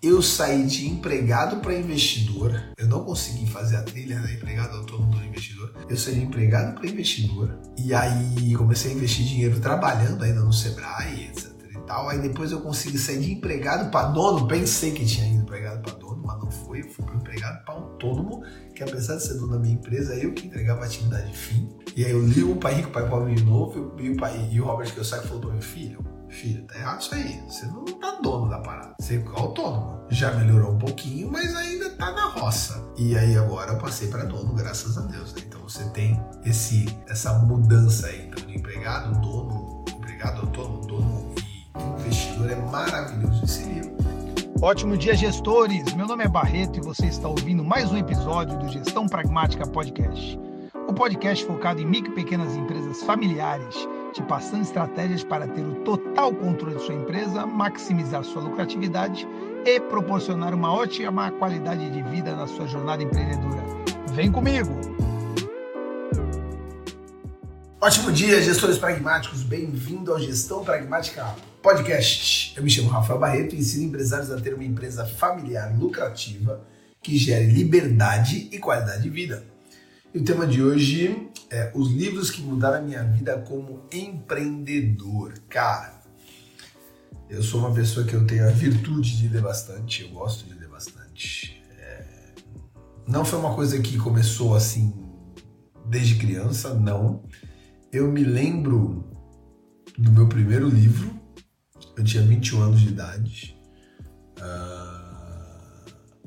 Eu saí de empregado para investidor. Eu não consegui fazer a trilha da empregado autônomo do investidor. Eu saí de empregado para investidor. E aí comecei a investir dinheiro trabalhando ainda no Sebrae, etc e tal. Aí depois eu consegui sair de empregado para dono. Pensei que tinha ido empregado para dono, mas não foi. Eu fui para empregado para autônomo, que apesar de ser dono da minha empresa, eu que entregava atividade fim. E aí eu li o Pai Rico, Pai Pobre de novo. E o, pai, e o Robert Kiyosaki falou para meu filho, Filho, tá errado isso aí. Você não tá dono da parada. Você é autônomo. Já melhorou um pouquinho, mas ainda tá na roça. E aí agora eu passei para dono, graças a Deus. Né? Então você tem esse, essa mudança aí. Então, empregado, dono, empregado autônomo, dono e investidor. É maravilhoso esse livro. Ótimo dia, gestores! Meu nome é Barreto e você está ouvindo mais um episódio do Gestão Pragmática Podcast. O podcast focado em micro e pequenas empresas familiares te passando estratégias para ter o total controle de sua empresa, maximizar sua lucratividade e proporcionar uma ótima qualidade de vida na sua jornada empreendedora. Vem comigo! Ótimo dia, gestores pragmáticos. Bem-vindo ao Gestão Pragmática Podcast. Eu me chamo Rafael Barreto e ensino empresários a ter uma empresa familiar lucrativa que gere liberdade e qualidade de vida. E o tema de hoje é os livros que mudaram a minha vida como empreendedor. Cara, eu sou uma pessoa que eu tenho a virtude de ler bastante, eu gosto de ler bastante. É... Não foi uma coisa que começou assim desde criança, não. Eu me lembro do meu primeiro livro, eu tinha 21 anos de idade. Uh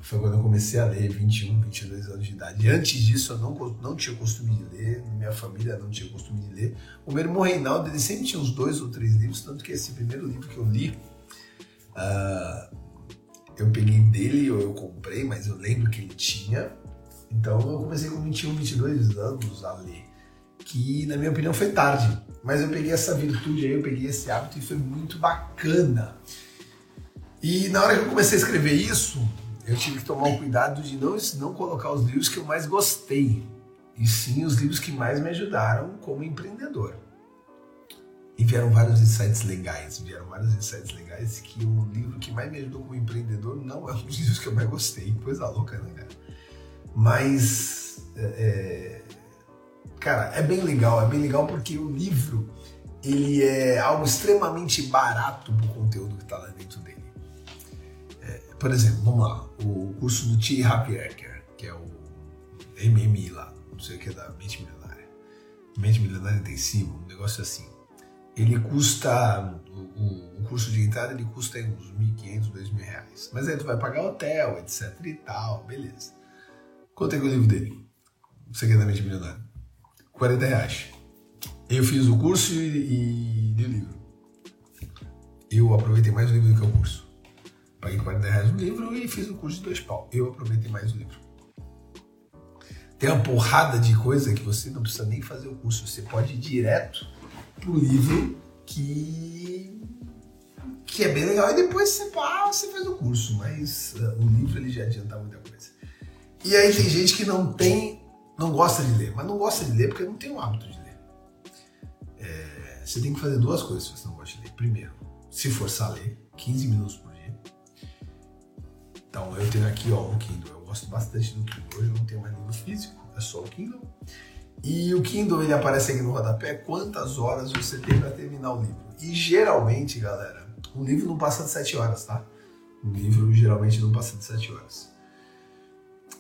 foi quando eu comecei a ler, 21, 22 anos de idade. E antes disso, eu não, não tinha costume de ler, minha família não tinha costume de ler. O meu irmão Reinaldo, ele sempre tinha uns dois ou três livros, tanto que esse primeiro livro que eu li, uh, eu peguei dele ou eu comprei, mas eu lembro que ele tinha. Então eu comecei com 21, 22 anos a ler, que na minha opinião foi tarde. Mas eu peguei essa virtude aí, eu peguei esse hábito e foi muito bacana. E na hora que eu comecei a escrever isso, eu tive que tomar o cuidado de não, não colocar os livros que eu mais gostei, e sim os livros que mais me ajudaram como empreendedor. E vieram vários insights legais, vieram vários insights legais que o livro que mais me ajudou como empreendedor não é um dos livros que eu mais gostei, coisa louca, né, cara? Mas, é, é, cara, é bem legal, é bem legal porque o livro, ele é algo extremamente barato pro conteúdo que tá lá dentro dele por exemplo, vamos lá, o curso do T. Happy que é o MMI lá, não sei o que é da mente milionária. Mente milionária intensiva, um negócio assim. Ele custa, o, o curso de entrada ele custa uns 1.500, 2.000 reais. Mas aí tu vai pagar hotel, etc e tal, beleza. Quanto é que é o livro dele? Você quer da mente milionária? 40 reais. Eu fiz o curso e, e li o livro. Eu aproveitei mais o livro do que o curso. Paguei 40 reais no livro e fiz o curso de dois pau. Eu aproveitei mais o livro. Tem uma porrada de coisa que você não precisa nem fazer o curso. Você pode ir direto pro livro que que é bem legal. E depois você, pá, você faz o curso. Mas uh, o livro ele já adianta muita coisa. E aí tem gente que não tem, não gosta de ler. Mas não gosta de ler porque não tem o hábito de ler. É, você tem que fazer duas coisas se você não gosta de ler. Primeiro, se forçar a ler, 15 minutos por então eu tenho aqui ó, Kindle, eu gosto bastante do Kindle. Hoje eu não tenho mais livro físico, é só o Kindle. E o Kindle ele aparece aqui no rodapé quantas horas você tem para terminar o livro. E geralmente, galera, um livro não passa de 7 horas, tá? Um livro geralmente não passa de 7 horas.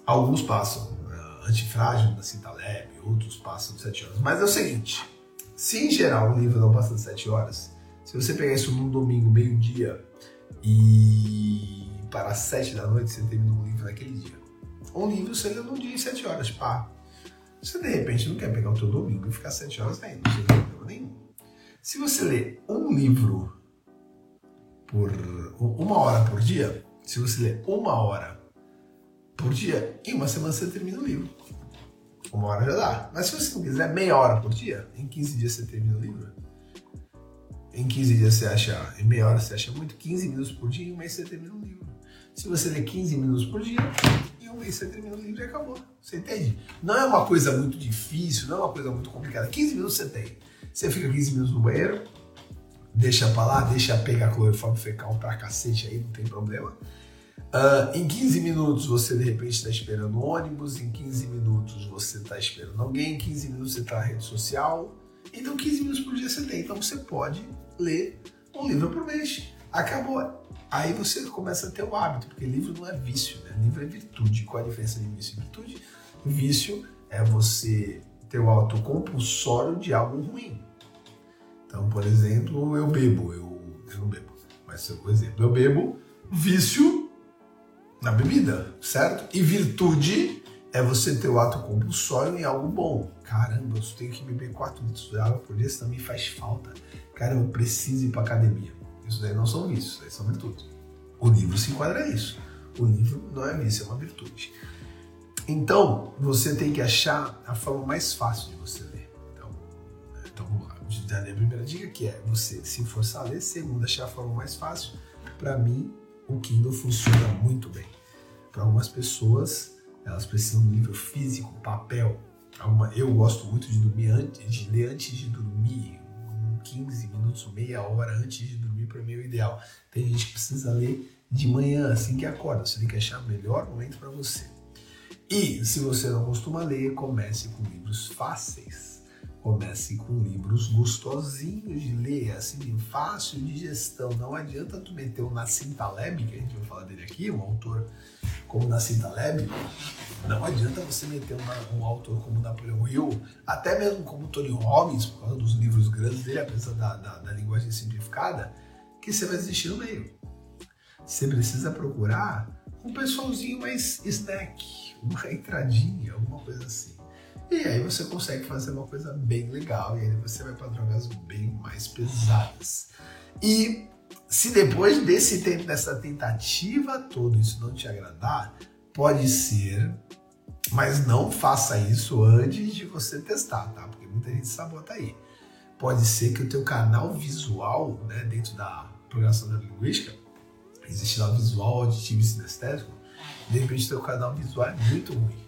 Alguns passam, uh, Antifrágil da Cintaleb, outros passam de 7 horas. Mas é o seguinte, se em geral um livro não passa de 7 horas, se você pegar isso num domingo, meio-dia, e para as sete da noite você termina um livro naquele dia. Um livro você lê num dia em sete horas, pá. Você de repente não quer pegar o teu domingo e ficar sete horas lendo, não tem problema nenhum. Se você lê um livro por uma hora por dia, se você lê uma hora por dia, em uma semana você termina o livro. Uma hora já dá. Mas se você não quiser meia hora por dia, em 15 dias você termina o livro. Em 15 dias você acha, em meia hora você acha muito, 15 minutos por dia, em um mês você termina o livro. Se você lê 15 minutos por dia, em um mês você termina o livro e acabou. Você entende? Não é uma coisa muito difícil, não é uma coisa muito complicada. 15 minutos você tem. Você fica 15 minutos no banheiro, deixa pra lá, deixa pegar clorofórmio fecal pra cacete aí, não tem problema. Uh, em 15 minutos você de repente está esperando um ônibus, em 15 minutos você está esperando alguém, em 15 minutos você está na rede social. Então 15 minutos por dia você tem. Então você pode ler um livro por mês. Acabou. Aí você começa a ter o hábito, porque livro não é vício, né? Livro é virtude. Qual a diferença de vício e virtude? Vício é você ter o autocompulsório de algo ruim. Então, por exemplo, eu bebo, eu, eu não bebo, mas por exemplo, eu bebo vício na bebida, certo? E virtude é você ter o ato compulsório em algo bom. Caramba, eu tenho que beber 4 litros de água por dia, senão me faz falta. Cara, eu preciso ir para academia. Isso daí não são vícios, isso daí são virtudes. O livro se enquadra isso. O livro não é vício, é uma virtude. Então, você tem que achar a forma mais fácil de você ler. Então, então vamos lá. A primeira dica que é você se forçar a ler. Segunda, achar a forma mais fácil. Para mim, o Kindle funciona muito bem. Para algumas pessoas, elas precisam do livro físico, papel. Eu gosto muito de dormir antes, de ler antes de dormir, 15 minutos, meia hora antes de dormir para mim é o ideal. Tem gente que precisa ler de manhã, assim que acorda. Você tem que achar o melhor momento para você. E se você não costuma ler, comece com livros fáceis Comece com livros gostosinhos de ler, assim, fácil de gestão. Não adianta tu meter o Nassim Taleb, que a gente vai falar dele aqui, um autor como Nassim Taleb. Não adianta você meter uma, um autor como Napoleão Hill, até mesmo como Tony Robbins, por causa dos livros grandes dele, apesar da, da, da linguagem simplificada, que você vai desistir no meio. Você precisa procurar um pessoalzinho mais snack, uma entradinha, alguma coisa assim. E aí você consegue fazer uma coisa bem legal, e aí você vai para drogas bem mais pesadas. E se depois desse tempo, dessa tentativa toda, isso não te agradar, pode ser, mas não faça isso antes de você testar, tá? Porque muita gente sabota aí. Pode ser que o teu canal visual, né, dentro da programação da linguística, existe lá visual, auditivo e sinestésico, de repente teu canal visual é muito ruim.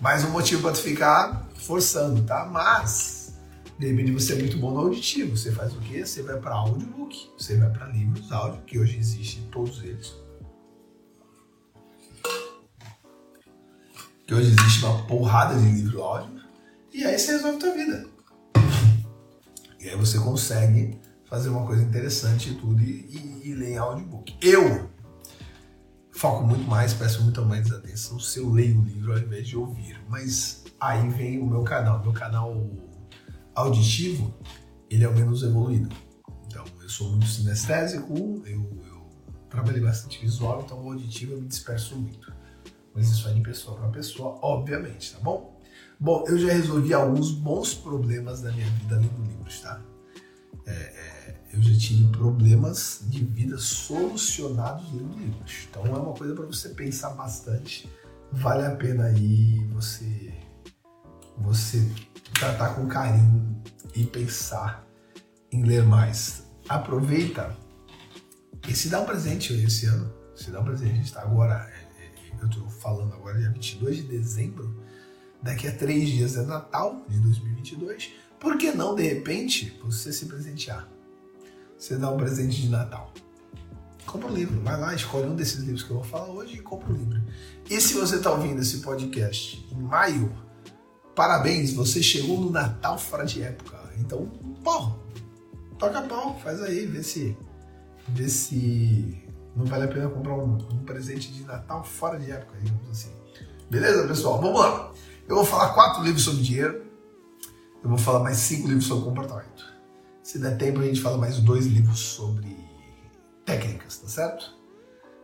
Mais um motivo para tu ficar forçando, tá? Mas, de repente você é muito bom no auditivo. Você faz o quê? Você vai para audiobook, você vai para livros áudio, que hoje existem todos eles. Que hoje existe uma porrada de livro áudio. E aí você resolve a tua vida. E aí você consegue fazer uma coisa interessante e tudo e, e, e ler em audiobook. Eu foco muito mais, presto muito mais atenção se eu leio o livro ao invés de ouvir. Mas aí vem o meu canal. Meu canal auditivo, ele é o menos evoluído. Então, eu sou muito sinestésico, eu, eu trabalhei bastante visual, então o auditivo eu me disperso muito. Mas isso é de pessoa para pessoa, obviamente, tá bom? Bom, eu já resolvi alguns bons problemas da minha vida lendo livros, tá? É, é, eu já tive problemas de vida solucionados lendo livros. Então é uma coisa para você pensar bastante. Vale a pena aí você você tratar com carinho e pensar em ler mais. Aproveita e se dá um presente esse ano. Se dá um presente. A gente está agora, é, é, eu estou falando agora dia 22 de dezembro. Daqui a três dias é Natal de 2022. Por que não, de repente, você se presentear? Você dá um presente de Natal. Compra um livro, vai lá, escolhe um desses livros que eu vou falar hoje e compra um livro. E se você está ouvindo esse podcast em maio, parabéns, você chegou no Natal fora de época. Então, pau, toca pau, faz aí, vê se, vê se não vale a pena comprar um, um presente de Natal fora de época, digamos assim. Beleza, pessoal? Vamos lá. Eu vou falar quatro livros sobre dinheiro. Eu vou falar mais cinco livros sobre comportamento. Se der tempo, a gente fala mais dois livros sobre técnicas, tá certo?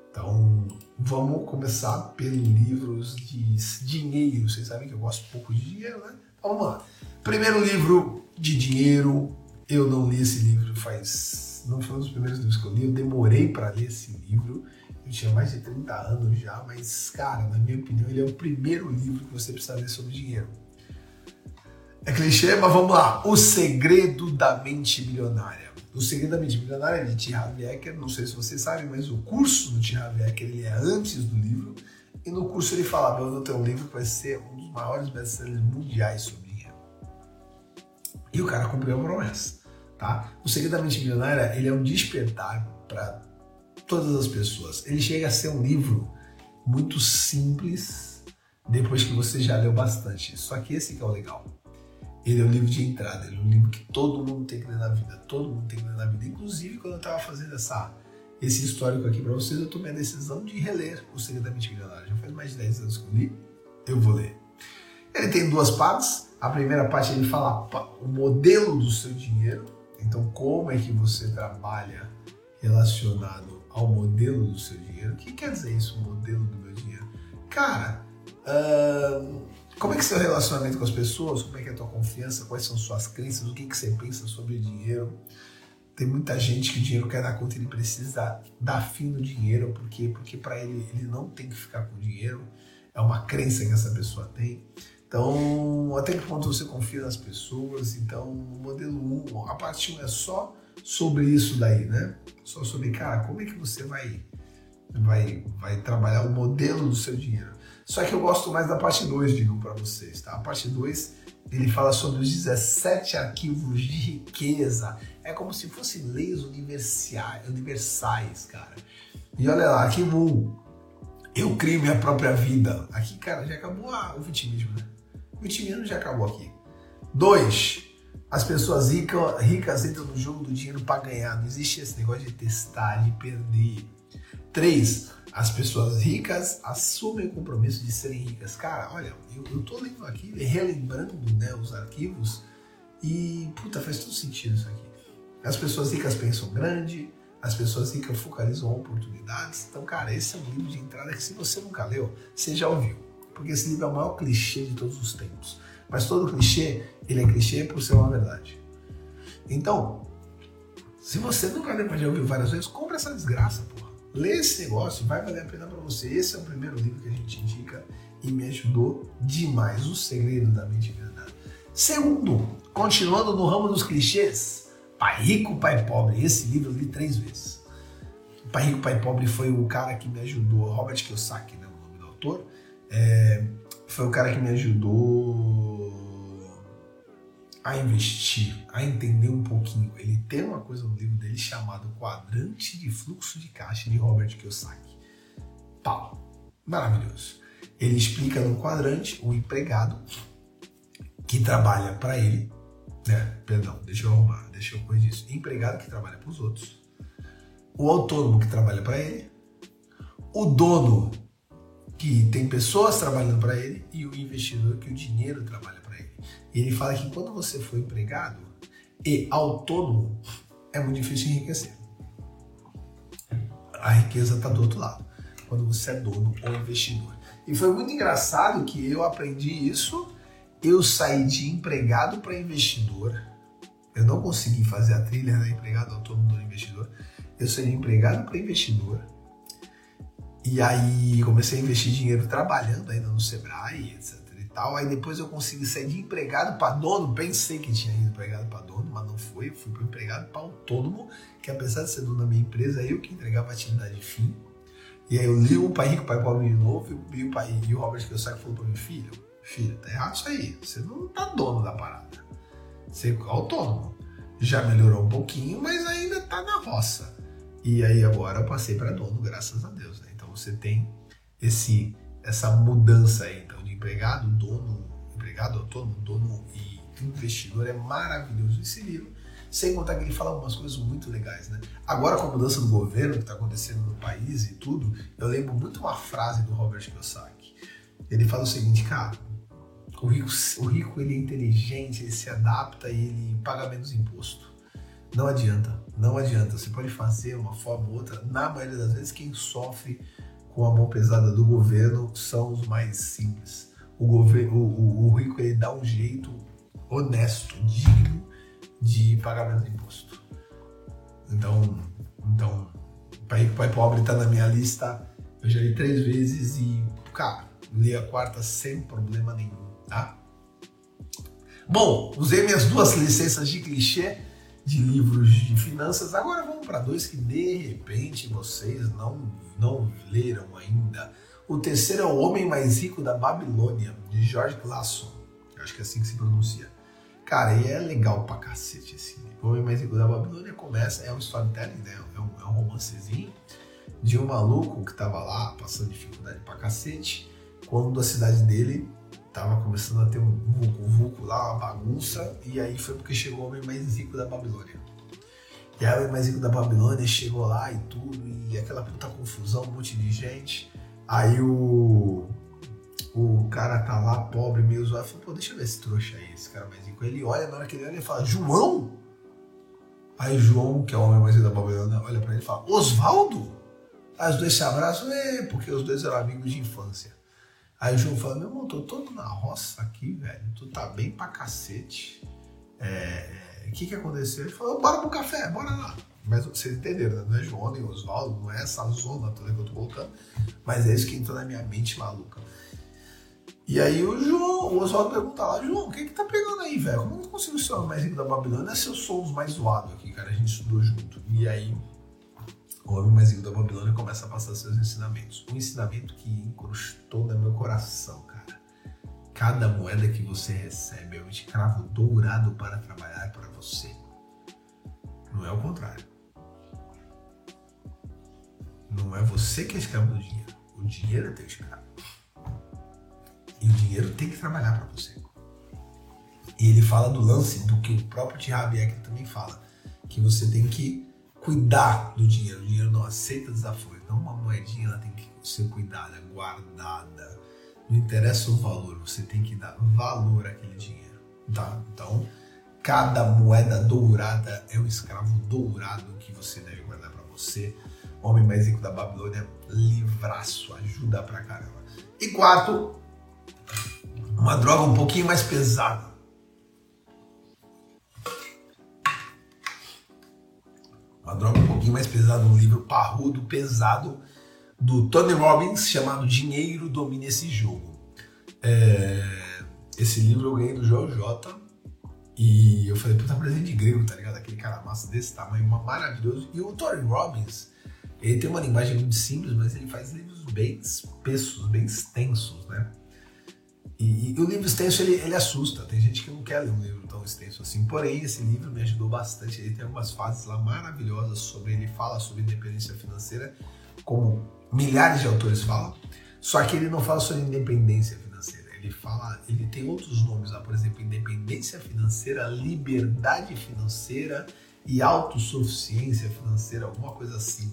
Então, vamos começar pelos livros de dinheiro. Vocês sabem que eu gosto pouco de dinheiro, né? Então, vamos lá. Primeiro livro de dinheiro. Eu não li esse livro faz. Não foi um dos primeiros livros que eu li. Eu demorei para ler esse livro. Eu tinha mais de 30 anos já, mas, cara, na minha opinião, ele é o primeiro livro que você precisa ler sobre dinheiro. É clichê, mas vamos lá. O Segredo da Mente Milionária. O Segredo da Mente Milionária é de T. Harv Eker. Não sei se vocês sabem, mas o curso do T. Harv Eker ele é antes do livro. E no curso ele fala, eu vou ter um livro que vai ser um dos maiores best-sellers mundiais sobre dinheiro. E o cara cumpriu a promessa, tá? O Segredo da Mente Milionária, ele é um despertar para todas as pessoas. Ele chega a ser um livro muito simples depois que você já leu bastante. Só que esse que é o legal. Ele é um livro de entrada, ele é um livro que todo mundo tem que ler na vida, todo mundo tem que ler na vida. Inclusive, quando eu estava fazendo essa, esse histórico aqui para vocês, eu tomei a decisão de reler O Segredo da Mente Milionária. Já faz mais de 10 anos que eu li, eu vou ler. Ele tem duas partes. A primeira parte ele fala o modelo do seu dinheiro, então como é que você trabalha relacionado ao modelo do seu dinheiro. O que quer dizer isso, modelo do meu dinheiro? Cara, como é que é seu relacionamento com as pessoas? Como é que é a tua confiança? Quais são suas crenças? O que, que você pensa sobre o dinheiro? Tem muita gente que o dinheiro quer dar conta, ele precisa dar fim no dinheiro, porque porque para ele ele não tem que ficar com dinheiro. É uma crença que essa pessoa tem. Então, até que ponto você confia nas pessoas? Então, o modelo 1, a parte 1 é só sobre isso daí, né? Só sobre, cara, como é que você vai, vai, vai trabalhar o modelo do seu dinheiro. Só que eu gosto mais da parte 2, digo para vocês, tá? A parte 2, ele fala sobre os 17 arquivos de riqueza. É como se fossem leis universais, universais cara. E olha lá, arquivo 1, eu crio minha própria vida. Aqui, cara, já acabou a, o vitimismo, né? O vitimismo já acabou aqui. Dois, as pessoas ricas, ricas entram no jogo do dinheiro para ganhar. Não existe esse negócio de testar, de perder. Três, as pessoas ricas assumem o compromisso de serem ricas. Cara, olha, eu, eu tô lendo aqui, relembrando né, os arquivos e, puta, faz todo sentido isso aqui. As pessoas ricas pensam grande, as pessoas ricas focalizam oportunidades. Então, cara, esse é um livro de entrada que se você nunca leu, você já ouviu porque esse livro é o maior clichê de todos os tempos. Mas todo clichê, ele é clichê por ser uma verdade. Então, se você nunca leu, mas já ouviu várias vezes, compra essa desgraça. Lê esse negócio, vai valer a pena para você. Esse é o primeiro livro que a gente indica e me ajudou demais. O Segredo da Mente Milionária. Segundo, continuando no ramo dos clichês, Pai Rico, Pai Pobre. Esse livro eu li três vezes. Pai Rico, Pai Pobre foi o cara que me ajudou, Robert Kiyosaki, né, o nome do autor, é, foi o cara que me ajudou a investir, a entender um pouquinho. Ele tem uma coisa no livro dele chamado Quadrante de Fluxo de Caixa de Robert Kiyosaki. Pau. Maravilhoso. Ele explica no quadrante o empregado que trabalha para ele, né? Perdão, deixa eu arrumar, deixa eu corrigir isso. Empregado que trabalha para os outros, o autônomo que trabalha para ele, o dono que tem pessoas trabalhando para ele e o investidor que o dinheiro trabalha. E ele fala que quando você for empregado e autônomo, é muito difícil enriquecer. A riqueza está do outro lado, quando você é dono ou investidor. E foi muito engraçado que eu aprendi isso. Eu saí de empregado para investidor. Eu não consegui fazer a trilha da empregado autônomo do investidor. Eu saí de empregado para investidor e aí comecei a investir dinheiro trabalhando ainda no Sebrae, etc tal. Aí depois eu consegui sair de empregado para dono. Pensei que tinha ido empregado para dono, mas não foi. Eu fui para empregado para autônomo, que apesar de ser dono da minha empresa, eu que entregava a atividade de fim. E aí eu li o Pai Rico, Pai Pobre de novo, e o, pai, e o Robert Kiyosaki falou para mim, filho, filho, tá errado isso aí. Você não tá dono da parada. Você é autônomo. Já melhorou um pouquinho, mas ainda tá na roça. E aí agora eu passei para dono, graças a Deus, né? você tem esse essa mudança aí, então, empregado, dono, empregado autônomo, dono e investidor é maravilhoso esse livro. Sem contar que ele fala algumas coisas muito legais, né? Agora com a mudança do governo que está acontecendo no país e tudo, eu lembro muito uma frase do Robert Kiyosaki. Ele fala o seguinte, cara, o rico, o rico ele é inteligente, ele se adapta e ele paga menos imposto. Não adianta, não adianta. Você pode fazer uma forma ou outra. Na maioria das vezes, quem sofre com a mão pesada do governo são os mais simples. O, governo, o, o, rico ele dá um jeito honesto, digno de pagar menos imposto. Então, então Pai Rico, Pai Pobre está na minha lista. Eu já li três vezes e, cara, li a quarta sem problema nenhum, tá? Bom, usei minhas duas licenças de clichê de livros de finanças. Agora vamos para dois que de repente vocês não, não leram ainda. O terceiro é O Homem Mais Rico da Babilônia, de George Clason. Acho que é assim que se pronuncia. Cara, e é legal pra cacete esse livro. O Homem Mais Rico da Babilônia começa, é um storytelling, né? É um, é um romancezinho. de um maluco que tava lá passando dificuldade pra cacete, quando a cidade dele tava começando a ter um vulco-vulco lá, uma bagunça, e aí foi porque chegou o homem mais rico da Babilônia. E aí o homem mais rico da Babilônia chegou lá e tudo, e aquela puta confusão, um monte de gente. Aí o, o cara tá lá, pobre, meio zoado, fala, pô, deixa eu ver esse trouxa aí, esse cara mais rico. Ele olha, na hora que ele olha, ele fala, João? Aí João, que é o homem mais rico da Babilônia, olha pra ele e fala, Osvaldo? Aí os dois se abraçam, é, porque os dois eram amigos de infância. Aí o João fala, meu irmão, tô todo na roça aqui, velho. Tu tá bem pra cacete. É, o que que aconteceu? Ele falou, bora pro café, bora lá. Mas vocês entenderam, né? Não é João nem Oswaldo, não é essa zona toda que eu tô colocando. Mas é isso que entrou na minha mente maluca. E aí o João, o Oswaldo pergunta lá, João, o que que tá pegando aí, velho? Como eu consigo ser o mais rico da Babilônia se eu sou os mais zoados aqui, cara? A gente estudou junto. E aí o homem mais rico da Babilônia começa a passar seus ensinamentos. Um ensinamento que incrustou no meu coração, cara. Cada moeda que você recebe é um escravo dourado para trabalhar para você. Não é o contrário. Não é você que é escravo do dinheiro. O dinheiro é teu escravo. E o dinheiro tem que trabalhar para você. E ele fala do lance do que o próprio Eck também fala. Que você tem que cuidar do dinheiro. O dinheiro não aceita desafio. Então, uma moedinha ela tem que ser cuidada, guardada. Não interessa o valor, você tem que dar valor àquele dinheiro. Tá? Então, cada moeda dourada é um escravo dourado que você deve guardar para você. Homem mais rico da Babilônia, livraço, ajuda pra caramba. E quarto, uma droga um pouquinho mais pesada uma droga um pouquinho mais pesada, um livro parrudo, pesado, do Tony Robbins, chamado Dinheiro Domina Esse Jogo. É, esse livro eu ganhei do Joel J. E eu falei, puta, presente de grego, tá ligado? Aquele cara massa desse tamanho, maravilhoso. E o Tony Robbins, ele tem uma linguagem muito simples, mas ele faz livros bem espessos, bem extensos, né? E, e, o livro extenso ele, ele assusta. Tem gente que não quer ler um livro tão extenso assim. Porém, esse livro me ajudou bastante. Ele tem algumas fases lá maravilhosas sobre. Ele fala sobre independência financeira, como milhares de autores falam. Só que ele não fala sobre independência financeira. Ele fala, ele tem outros nomes lá, por exemplo, independência financeira, liberdade financeira e autossuficiência financeira, alguma coisa assim.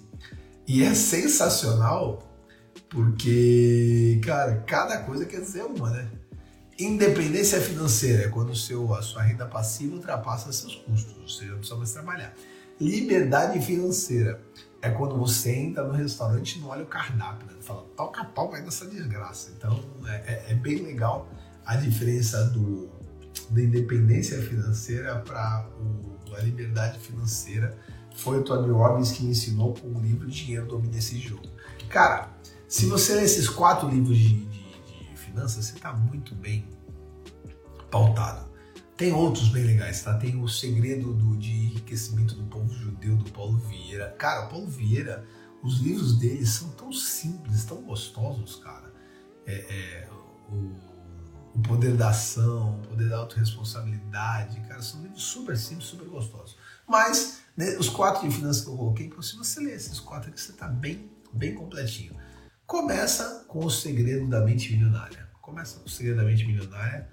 E é sensacional porque, cara, cada coisa quer dizer uma, né? Independência financeira é quando seu, a sua renda passiva ultrapassa seus custos, ou seja, não precisa mais trabalhar. Liberdade financeira é quando você entra no restaurante e não olha o cardápio, né? Fala, toca pau, vai nessa desgraça. Então é, é, é bem legal a diferença do, da independência financeira para a liberdade financeira. Foi o Tony Robbins que me ensinou com o livro Dinheiro Domina Esse Jogo. Cara, se você ler esses quatro livros de, de, de finanças, você está muito bem pautado. Tem outros bem legais, tá? Tem o Segredo do, de Enriquecimento do Povo Judeu, do Paulo Vieira. Cara, o Paulo Vieira, os livros dele são tão simples, tão gostosos, cara. É, é, o, o Poder da Ação, o Poder da Autoresponsabilidade, cara, são livros super simples, super gostosos. Mas, né, os quatro de finanças que eu coloquei, se você ler esses quatro aqui, você tá bem, bem completinho. Começa com o segredo da mente milionária. Começa com o segredo da mente milionária,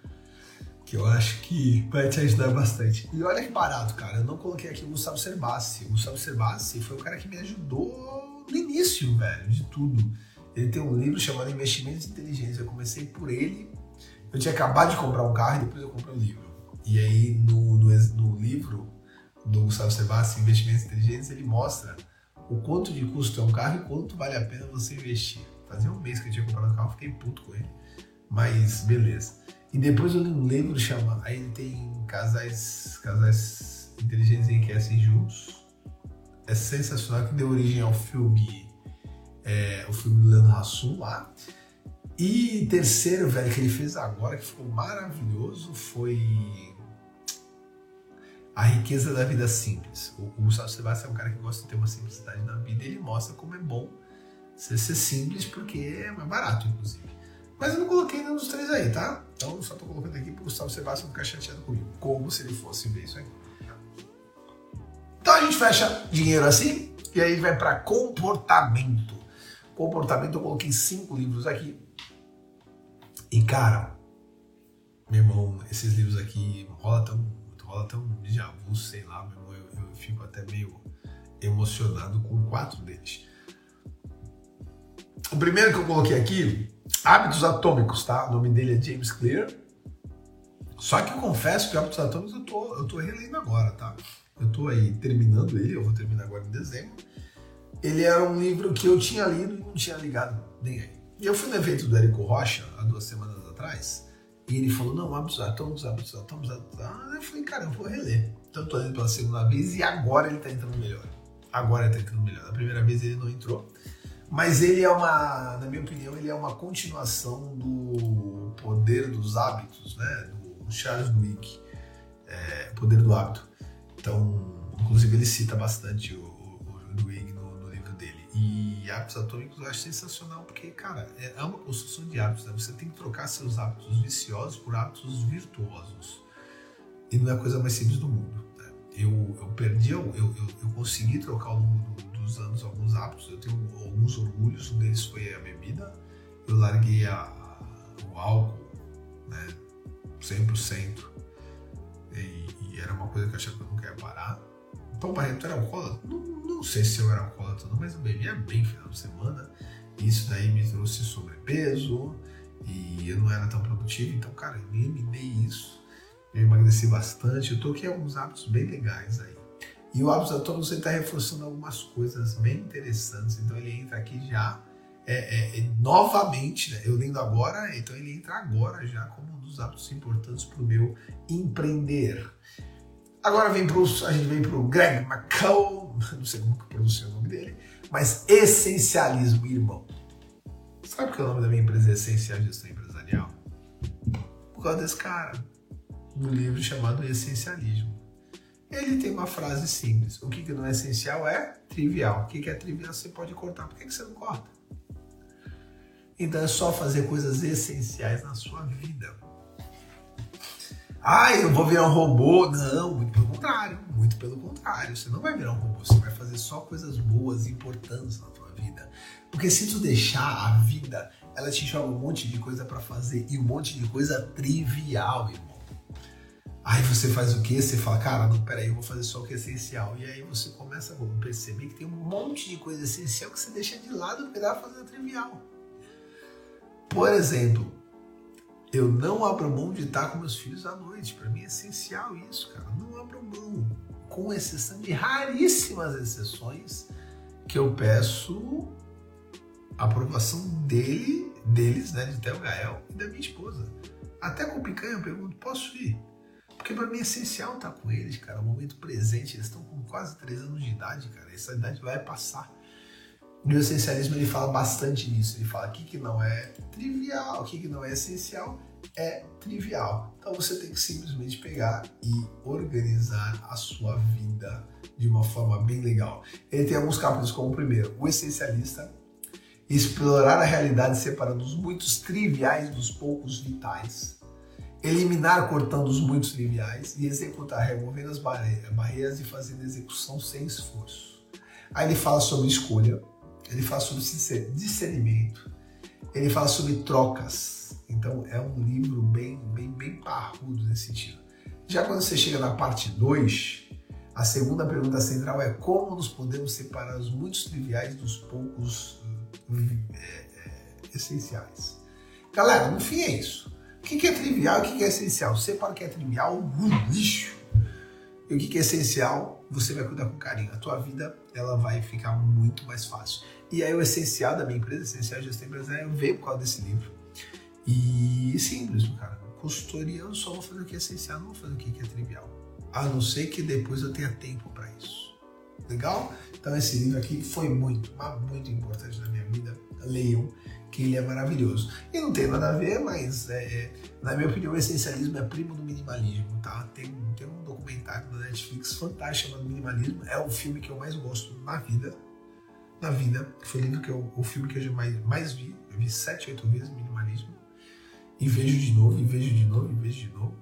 que eu acho que vai te ajudar bastante. E olha que barato, cara. Eu não coloquei aqui o Gustavo Cerbasi. O Gustavo Cerbasi foi o cara que me ajudou no início, velho, de tudo. Ele tem um livro chamado Investimentos Inteligentes. Eu comecei por ele. Eu tinha acabado de comprar um carro e depois eu comprei o um livro. E aí, no, no, no livro do Gustavo Cerbasi, Investimentos Inteligentes, ele mostra o quanto de custo é um carro e quanto vale a pena você investir. Fazia um mês que eu tinha comprado o carro, fiquei puto com ele. Mas beleza. E depois eu li um livro chamado. Aí ele tem casais, casais inteligentes enriquecem juntos. É sensacional que deu origem ao filme. É, o filme do Leandro Hassum lá. E terceiro, velho, que ele fez agora, que ficou maravilhoso, foi a riqueza da vida simples. O, Gustavo Sebastião é um cara que gosta de ter uma simplicidade na vida e ele mostra como é bom ser, ser simples porque é mais barato, inclusive. Mas eu não coloquei nenhum dos três aí, tá? Então só tô colocando aqui pro Gustavo Sebastião ficar chateado comigo. Como se ele fosse ver isso aqui. Então a gente fecha dinheiro assim E aí vai para comportamento. Comportamento, eu coloquei cinco livros aqui. E cara, meu irmão, esses livros aqui rola tão, rola tão déjà vu, sei lá, meu irmão, eu, eu fico até meio emocionado com quatro deles. O primeiro que eu coloquei aqui, Hábitos Atômicos, tá? O nome dele é James Clear. Só que eu confesso que Hábitos Atômicos eu tô, eu tô relendo agora, tá? Eu tô aí terminando ele, eu vou terminar agora em dezembro. Ele era um livro que eu tinha lido e não tinha ligado nem aí. E eu fui no evento do Érico Rocha, há duas semanas atrás, e ele falou, não, hábitos atômicos, hábitos atômicos, hábitos atômicos. Eu falei, cara, eu vou reler. Então eu tô lendo pela segunda vez e agora ele tá entrando melhor. Agora ele tá entrando melhor. Na primeira vez ele não entrou. Mas ele é uma, na minha opinião, ele é uma continuação do Poder dos Hábitos, né? Do Charles Duhigg, é, Poder do Hábito. Então, inclusive ele cita bastante o, e hábitos atômicos eu acho sensacional, porque, cara, é, é uma construção de hábitos. Né? Você tem que trocar seus hábitos viciosos por hábitos virtuosos. E não é a coisa mais simples do mundo. Né? Eu, eu perdi, eu, eu, eu consegui trocar ao longo dos anos alguns hábitos. Eu tenho alguns orgulhos, um deles foi a bebida. Eu larguei a, o álcool, né, 100%. E, e era uma coisa que eu achava que eu não queria parar. Então, Barreto era alcoólatra? Não, não sei se eu era alcoólatra, mas eu bebia bem no final de semana. E isso daí me trouxe sobrepeso e eu não era tão produtivo. Então, cara, eu eliminei isso. Eu emagreci bastante. Eu toquei alguns hábitos bem legais aí. E o hábito atômico você está reforçando algumas coisas bem interessantes. Então, ele entra aqui já é, é, é, novamente, né? eu lendo agora, então ele entra agora já como um dos hábitos importantes para o meu empreender. Agora vem pro, a gente vem para o Greg McCall, não sei como que o nome dele, mas essencialismo, irmão. Sabe que é o nome da minha empresa é Essencial Gestão Empresarial? Por causa desse cara, no livro chamado Essencialismo. Ele tem uma frase simples: o que, não é essencial é trivial. O que, é trivial você pode cortar. Por que você não corta? Então é só fazer coisas essenciais na sua vida. Ah, eu vou virar um robô. Não, muito pelo contrário. Muito pelo contrário. Você não vai virar um robô. Você vai fazer só coisas boas e importantes na tua vida. Porque se tu deixar a vida, ela te joga um monte de coisa para fazer e um monte de coisa trivial, irmão. Aí você faz o quê? Você fala, cara, não, peraí, eu vou fazer só o que é essencial. E aí você começa a perceber que tem um monte de coisa essencial que você deixa de lado porque dá pra fazer trivial. Por exemplo, eu não abro mão de estar com meus filhos à noite. Para mim é essencial isso, cara. Não abro mão. Com exceção de raríssimas exceções que eu peço a aprovação dele, deles, né, de Theo Gael e da minha esposa. Até com o picanha eu pergunto, posso ir? Porque para mim é essencial estar com eles, cara. O momento presente, eles estão com quase 3 anos de idade, cara. Essa idade vai passar. E o essencialismo ele fala bastante nisso. Ele fala que que não é trivial, o que, que não é essencial é trivial. Então você tem que simplesmente pegar e organizar a sua vida de uma forma bem legal. Ele tem alguns capítulos como o primeiro, o essencialista, explorar a realidade separando os muitos triviais dos poucos vitais, eliminar cortando os muitos triviais e executar removendo as barreiras e fazendo execução sem esforço. Aí ele fala sobre escolha, ele fala sobre discernimento, ele fala sobre trocas. Então é um livro bem, bem, bem parrudo nesse sentido. Já quando você chega na parte 2, a segunda pergunta central é como nos podemos separar os muitos triviais dos poucos é, é, essenciais. Galera, no fim é isso. O que é trivial e o que é essencial? Separa o que é trivial, um lixo. E o que é essencial, você vai cuidar com carinho. A tua vida ela vai ficar muito mais fácil. E aí o essencial da minha empresa, essencial gestão empresarial, veio por causa desse livro. E simples, cara. Consultoria eu só vou fazer o que é essencial, não vou fazer o que é trivial. A não ser que depois eu tenha tempo para isso. Legal? Então esse livro aqui foi muito, muito importante na minha vida. Leiam, que ele é maravilhoso. E não tem nada a ver, mas é, é, na minha opinião o essencialismo é primo do minimalismo, tá? Tem, tem um documentário na Netflix fantástico chamado Minimalismo. É o filme que eu mais gosto na vida na vida, que foi lindo que eu, o filme que eu mais, mais vi. Eu vi sete, oito vezes Minimalismo. E vejo de novo, e vejo de novo, e vejo de novo.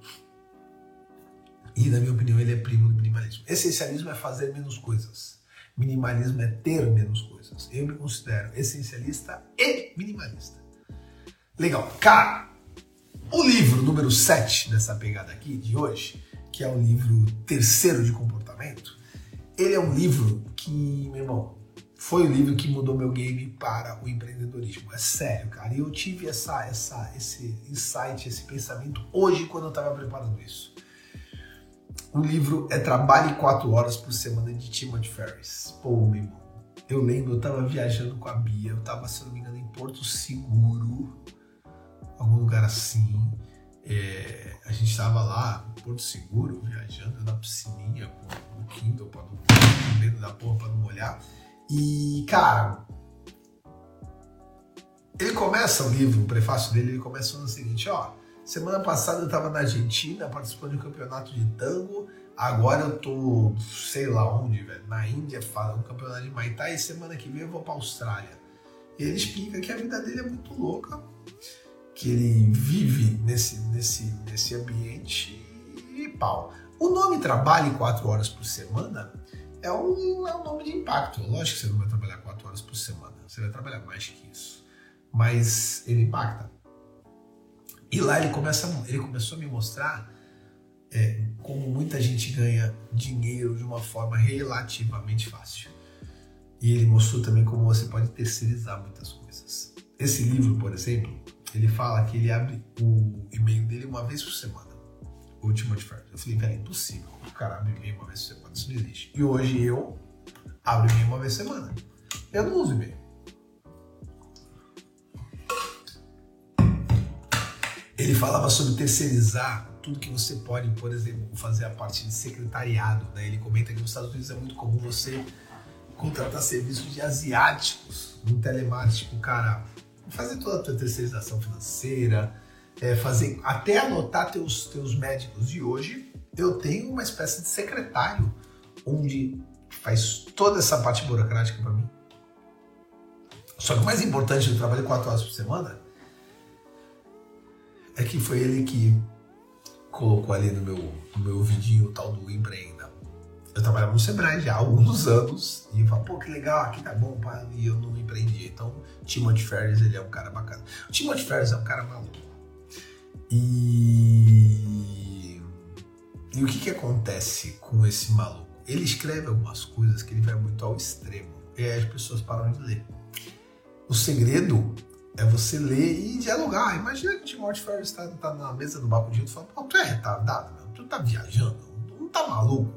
E, na minha opinião, ele é primo do minimalismo. Essencialismo é fazer menos coisas. Minimalismo é ter menos coisas. Eu me considero essencialista e minimalista. Legal. Cara, o livro número 7 dessa pegada aqui de hoje, que é o livro Terceiro de Comportamento, ele é um livro que, meu irmão, foi o livro que mudou meu game para o empreendedorismo. É sério, cara. E eu tive essa, essa, esse insight, esse pensamento hoje quando eu estava preparando isso. O livro é Trabalhe 4 Horas por Semana de Timothy Ferris. Pô, meu irmão. Eu lembro, eu estava viajando com a Bia, eu estava, se não me engano, em Porto Seguro, algum lugar assim. É, a gente estava lá, Porto Seguro, viajando na piscininha com o Kindle para não, com medo da porra para não molhar. E, cara, ele começa o livro, o prefácio dele, ele começa falando o seguinte, ó, semana passada eu tava na Argentina participando de um campeonato de tango, agora eu tô, sei lá onde, velho, na Índia, falando um campeonato de Thai, e semana que vem eu vou pra Austrália. E ele explica que a vida dele é muito louca, que ele vive nesse, nesse, nesse ambiente e pau. O nome Trabalhe quatro horas por semana é um, é um nome de impacto. Lógico que você não vai trabalhar quatro horas por semana, você vai trabalhar mais que isso. Mas ele impacta. E lá ele, começa, ele começou a me mostrar é, como muita gente ganha dinheiro de uma forma relativamente fácil. E ele mostrou também como você pode terceirizar muitas coisas. Esse livro, por exemplo, ele fala que ele abre o e-mail dele uma vez por semana de Ferris. Eu falei, velho, é impossível. O cara abre e-mail uma vez por semana, isso não existe. E hoje eu abro e-mail uma vez por semana. Eu não uso e-mail. Ele falava sobre terceirizar tudo que você pode, por exemplo, fazer a parte de secretariado. Né? Ele comenta que nos Estados Unidos é muito comum você contratar serviços de asiáticos no telemarketing, o cara fazer toda a tua terceirização financeira, é, fazer até anotar teus, teus médicos. E hoje eu tenho uma espécie de secretário onde faz toda essa parte burocrática para mim. Só que o mais importante, eu trabalho quatro horas por semana, é que foi ele que colocou ali no meu, no meu vidinho o tal do empreenda. Eu trabalhava no Sebrae já há alguns anos e eu falo, pô, que legal, aqui tá bom, pá, e eu não empreendi. Então, Timothy Ferris, ele é um cara bacana. O Timothy Ferris é um cara maluco. E, e o que, que acontece com esse maluco? Ele escreve algumas coisas que ele vai muito ao extremo e aí as pessoas param de ler. O segredo é você ler e dialogar. Imagina que o Timothy Ferris está tá na mesa do Baco Dinho e fala: Pô, tu é retardado, meu. tu tá viajando, não tá maluco.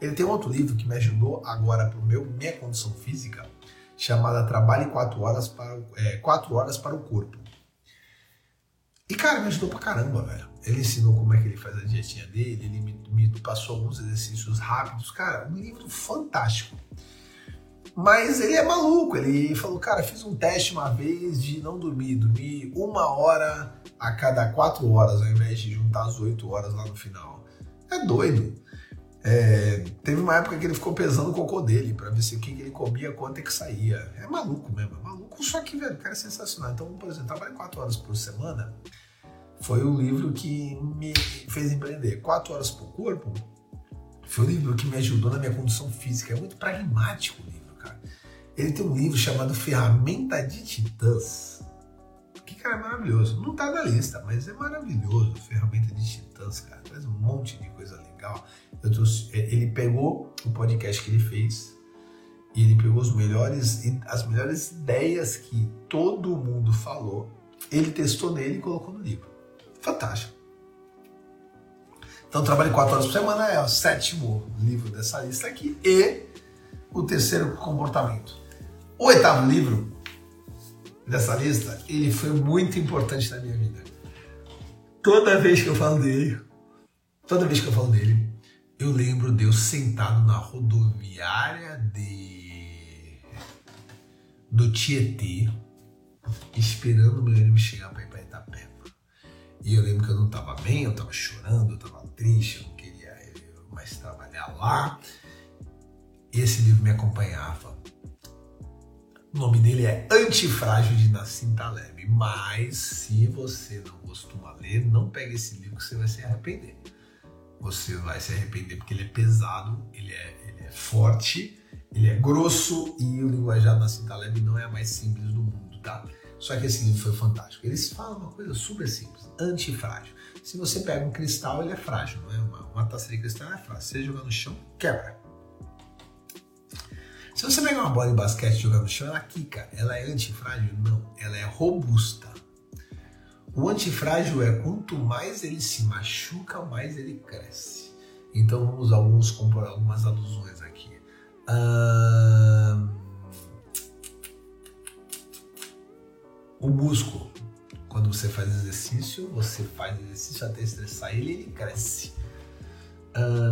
Ele tem outro livro que me ajudou agora para meu minha condição física, chamada Trabalhe 4 horas para, é, 4 horas para o Corpo. E, cara, me ajudou pra caramba, velho. Ele ensinou como é que ele faz a dietinha dele, ele me, me passou alguns exercícios rápidos. Cara, um livro fantástico. Mas ele é maluco, ele falou, cara, fiz um teste uma vez de não dormir, dormir uma hora a cada quatro horas, ao invés de juntar as oito horas lá no final. É doido. É, teve uma época que ele ficou pesando o cocô dele para ver se o que ele comia, quanto é que saía. É maluco mesmo, é maluco. Só que, velho, o cara é sensacional. Então, por exemplo, trabalhar quatro horas por semana foi o livro que me fez empreender. Quatro horas por corpo foi o livro que me ajudou na minha condição física. É muito pragmático o livro, cara. Ele tem um livro chamado Ferramenta de Titãs. Que, cara, é maravilhoso. Não tá na lista, mas é maravilhoso. Ferramenta de Titãs, cara. Faz um monte de coisa legal. Trouxe, é, ele pegou o podcast que ele fez e ele pegou os melhores, as melhores ideias que todo mundo falou. Ele testou nele e colocou no livro. Fantástico. Então, Trabalho 4 Horas por Semana é o sétimo livro dessa lista aqui e o terceiro comportamento. O oitavo livro dessa lista, ele foi muito importante na minha vida. Toda vez que eu falo dele, toda vez que eu falo dele, eu lembro de eu sentado na rodoviária de do Tietê, esperando o meu ônibus chegar para ir para Itapema. E eu lembro que eu não estava bem, eu estava chorando, eu estava triste, eu não queria mais trabalhar lá. Esse livro me acompanhava. O nome dele é Antifrágil de Nassim Taleb. Mas se você não costuma ler, não pegue esse livro que você vai se arrepender. Você vai se arrepender porque ele é pesado, ele é, ele é forte, Ele é grosso e o linguajar da Nassim Taleb não é a mais simples do mundo, tá? Só que esse livro foi fantástico. Eles falam uma coisa super simples, antifrágil. Se você pega um cristal, ele é frágil, não é? Uma, uma taça de cristal é frágil. Se você jogar no chão, quebra. Se você pegar uma bola de basquete e jogar no chão, ela quica. Ela é antifrágil? Não. Ela é robusta. O antifrágil é quanto mais ele se machuca, mais ele cresce. Então vamos alguns, algumas alusões aqui. o músculo. Quando você faz exercício, você faz exercício até estressar ele ele cresce.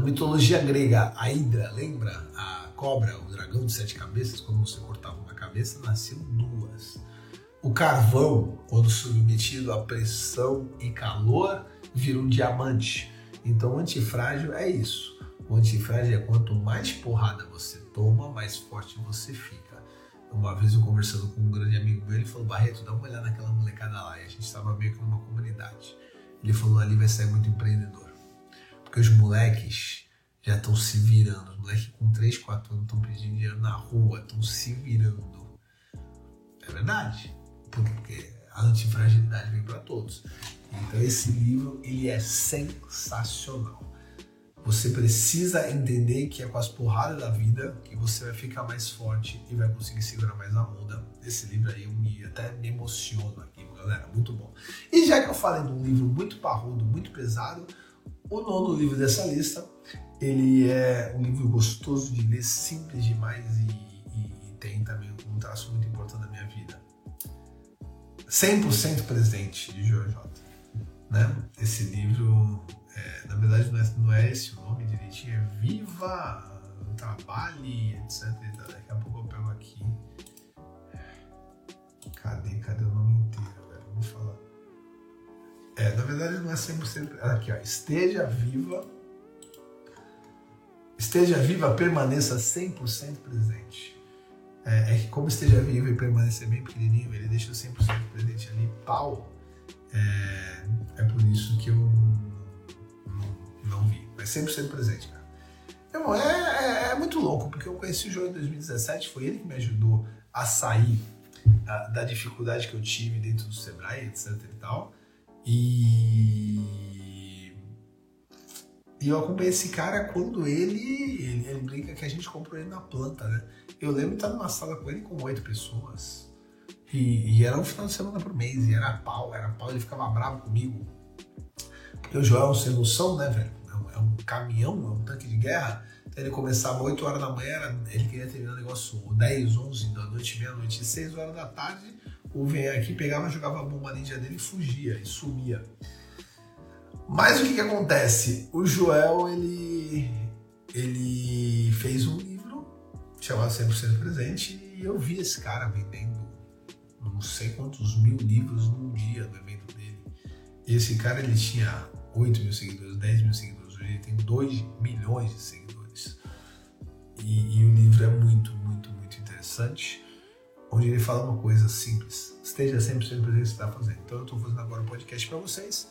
mitologia grega, a Hidra, lembra? A cobra, o dragão de sete cabeças, quando você cortava uma cabeça, nasciam duas. O carvão, quando submetido a pressão e calor, vira um diamante. Então, o antifrágil é isso. O antifrágil é quanto mais porrada você toma, mais forte você fica. Uma vez eu conversando com um grande amigo meu, ele falou: Barreto, dá uma olhada naquela molecada lá. E a gente estava meio que numa comunidade. Ele falou: ali vai sair muito empreendedor. Porque os moleques já estão se virando. Os moleques com 3, 4 anos estão pedindo dinheiro na rua, estão se virando. É verdade porque a antifragilidade vem para todos. Então esse livro ele é sensacional. Você precisa entender que é com as porradas da vida que você vai ficar mais forte e vai conseguir segurar mais a onda. Esse livro aí eu me, até me emociono aqui, galera, muito bom. E já que eu falei de um livro muito parrudo, muito pesado, o nono livro dessa lista, ele é um livro gostoso de ler, simples demais e, e, tem também um traço muito importante da minha 100% presente de Jojo. Né? Esse livro, é, na verdade, não é, não é esse o nome direitinho, é Viva, Trabalhe, etc. Daqui a pouco eu pego aqui. Cadê? Cadê o nome inteiro, velho? Vamos falar. É, na verdade não é 100%. Aqui, ó. Esteja viva. Esteja viva, permaneça 100% presente é, é, que como esteja vivo e permanecer bem pequenininho, ele deixa 100% presente ali, pau. É, é por isso que eu não, não vi. Mas 100% presente, cara. Irmão, é, é, é, muito louco, porque eu conheci o jogo em 2017, foi ele que me ajudou a sair a, da dificuldade que eu tive dentro do Sebrae, etc e tal. E, e eu acompanhei esse cara quando ele, ele, ele brinca que a gente comprou ele na planta, né? Eu lembro de estar numa sala com ele com oito pessoas. E, e, era um final de semana por mês, e era pau, era pau, ele ficava bravo comigo. Porque o Joel é um sem noção, né, velho? É um, é um, caminhão, é um tanque de guerra. Então ele começava 8 horas da manhã, ele queria terminar o negócio 10, 11 da noite, meia-noite, 6 horas da tarde. O vem aqui, pegava, jogava a bomba ninja dele e fugia, e sumia. Mas o que, que acontece? O Joel, ele, ele fez um chamado 100% Presente e eu vi esse cara vendendo não sei quantos mil livros num dia no evento dele. E esse cara ele tinha 8 mil seguidores, 10 mil seguidores, hoje ele tem 2 milhões de seguidores. E, e o livro é muito, muito, muito interessante, onde ele fala uma coisa simples: esteja sempre presente no que você está fazendo. Então eu estou fazendo agora um podcast para vocês.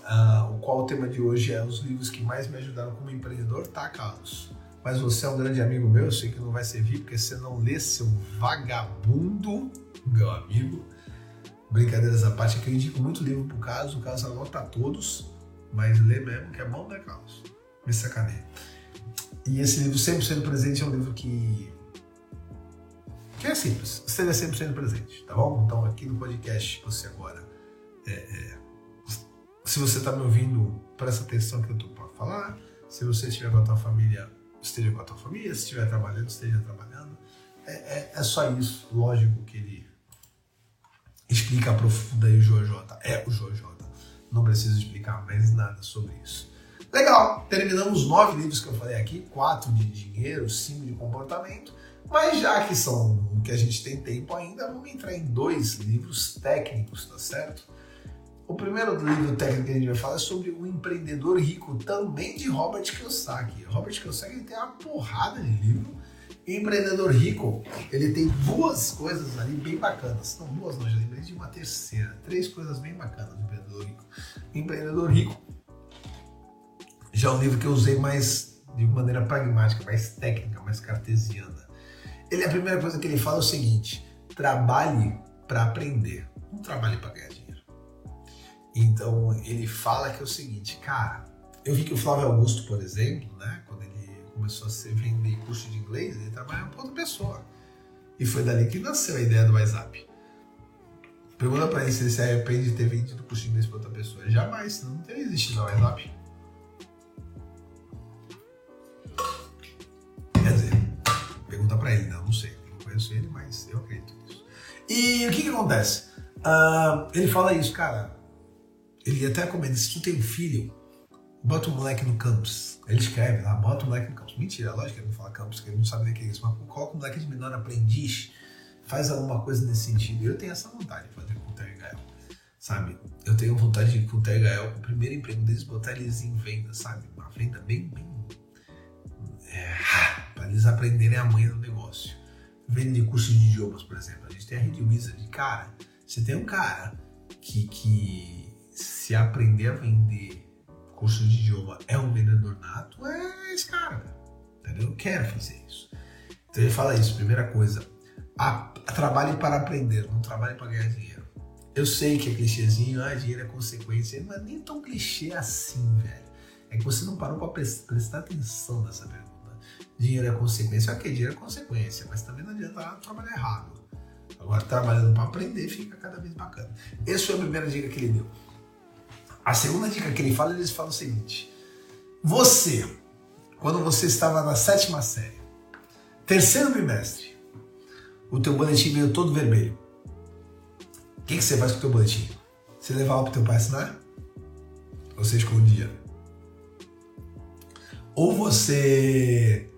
Uh, o qual o tema de hoje é os livros que mais me ajudaram como empreendedor, tá, Carlos? Mas você é um grande amigo meu, eu sei que não vai servir porque você não lê seu vagabundo, meu amigo. Brincadeiras à parte, que eu indico muito livro pro Carlos, o Carlos anota todos, mas lê mesmo que é bom, né, Carlos? Me sacaneia. E esse livro, 100% presente, é um livro que. que é simples, esteja 100% presente, tá bom? Então, aqui no podcast, você agora. É, é, se você está me ouvindo, presta atenção que eu estou para falar. Se você estiver com a tua família, esteja com a tua família, se estiver trabalhando, esteja trabalhando. É, é, é, só isso, lógico que ele explica profunda aí o JJ. É o JJ. Não preciso explicar mais nada sobre isso. Legal, terminamos nove livros que eu falei aqui, quatro de dinheiro, cinco de comportamento, mas já que são que a gente tem tempo ainda, vamos entrar em dois livros técnicos, tá certo? O primeiro livro técnico que a gente vai falar é sobre o empreendedor rico, também de Robert Kiyosaki. Robert Kiyosaki tem uma porrada de livro. E empreendedor rico, ele tem duas coisas ali bem bacanas. Não, duas não, já lembrei de uma terceira. Três coisas bem bacanas do empreendedor rico. Empreendedor rico já é um livro que eu usei mais de maneira pragmática, mais técnica, mais cartesiana. Ele, a primeira coisa que ele fala é o seguinte: trabalhe para aprender, não trabalhe para ganhar dinheiro. Então ele fala que é o seguinte, cara, eu vi que o Flávio Augusto, por exemplo, né, quando ele começou a se vender curso de inglês, ele trabalhava para outra pessoa. E foi dali que nasceu a ideia do WhatsApp. Pergunta para ele se ele se arrepende de ter vendido curso de inglês para outra pessoa. Jamais, senão não teria existido o WhatsApp. Quer dizer, pergunta para ele, não, não sei. Não conheço ele, mas eu acredito nisso. E o que, que acontece? Uh, ele fala isso, cara. Ele até comenta: se tu tem um filho, bota o moleque no campus. Ele escreve lá, bota o moleque no campus. Mentira, lógico que ele não fala campus, que ele não sabe nem o que é isso, mas coloca o moleque de menor aprendiz, faz alguma coisa nesse sentido. Eu tenho essa vontade de fazer com o Terry Gael, sabe? Eu tenho vontade de com o Terry Gael, o primeiro emprego deles, botar eles em venda, sabe? Uma venda bem, bem. É, para eles aprenderem a manha do negócio. Venda de curso de idiomas, por exemplo. A gente tem a Rede Wizard. Cara, você tem um cara que, que se aprender a vender curso de idioma é um vendedor nato, é esse cara. Entendeu? Eu quero fazer isso. Então ele fala isso, primeira coisa. A, a, trabalhe para aprender, não trabalhe para ganhar dinheiro. Eu sei que é clichêzinho, ah, dinheiro é consequência, mas nem tão clichê assim, velho. É que você não parou para prestar atenção nessa pergunta. Dinheiro é consequência, ok, dinheiro é consequência, mas também não adianta trabalhar errado. Agora, trabalhando para aprender fica cada vez bacana. Essa foi a primeira dica que ele deu. A segunda dica que ele fala, ele fala o seguinte: você, quando você estava na sétima série, terceiro bimestre, o teu boletim veio todo vermelho. O que, que você faz com o teu boletim? Você levava para o teu pai assinar? Ou você escondia? Ou você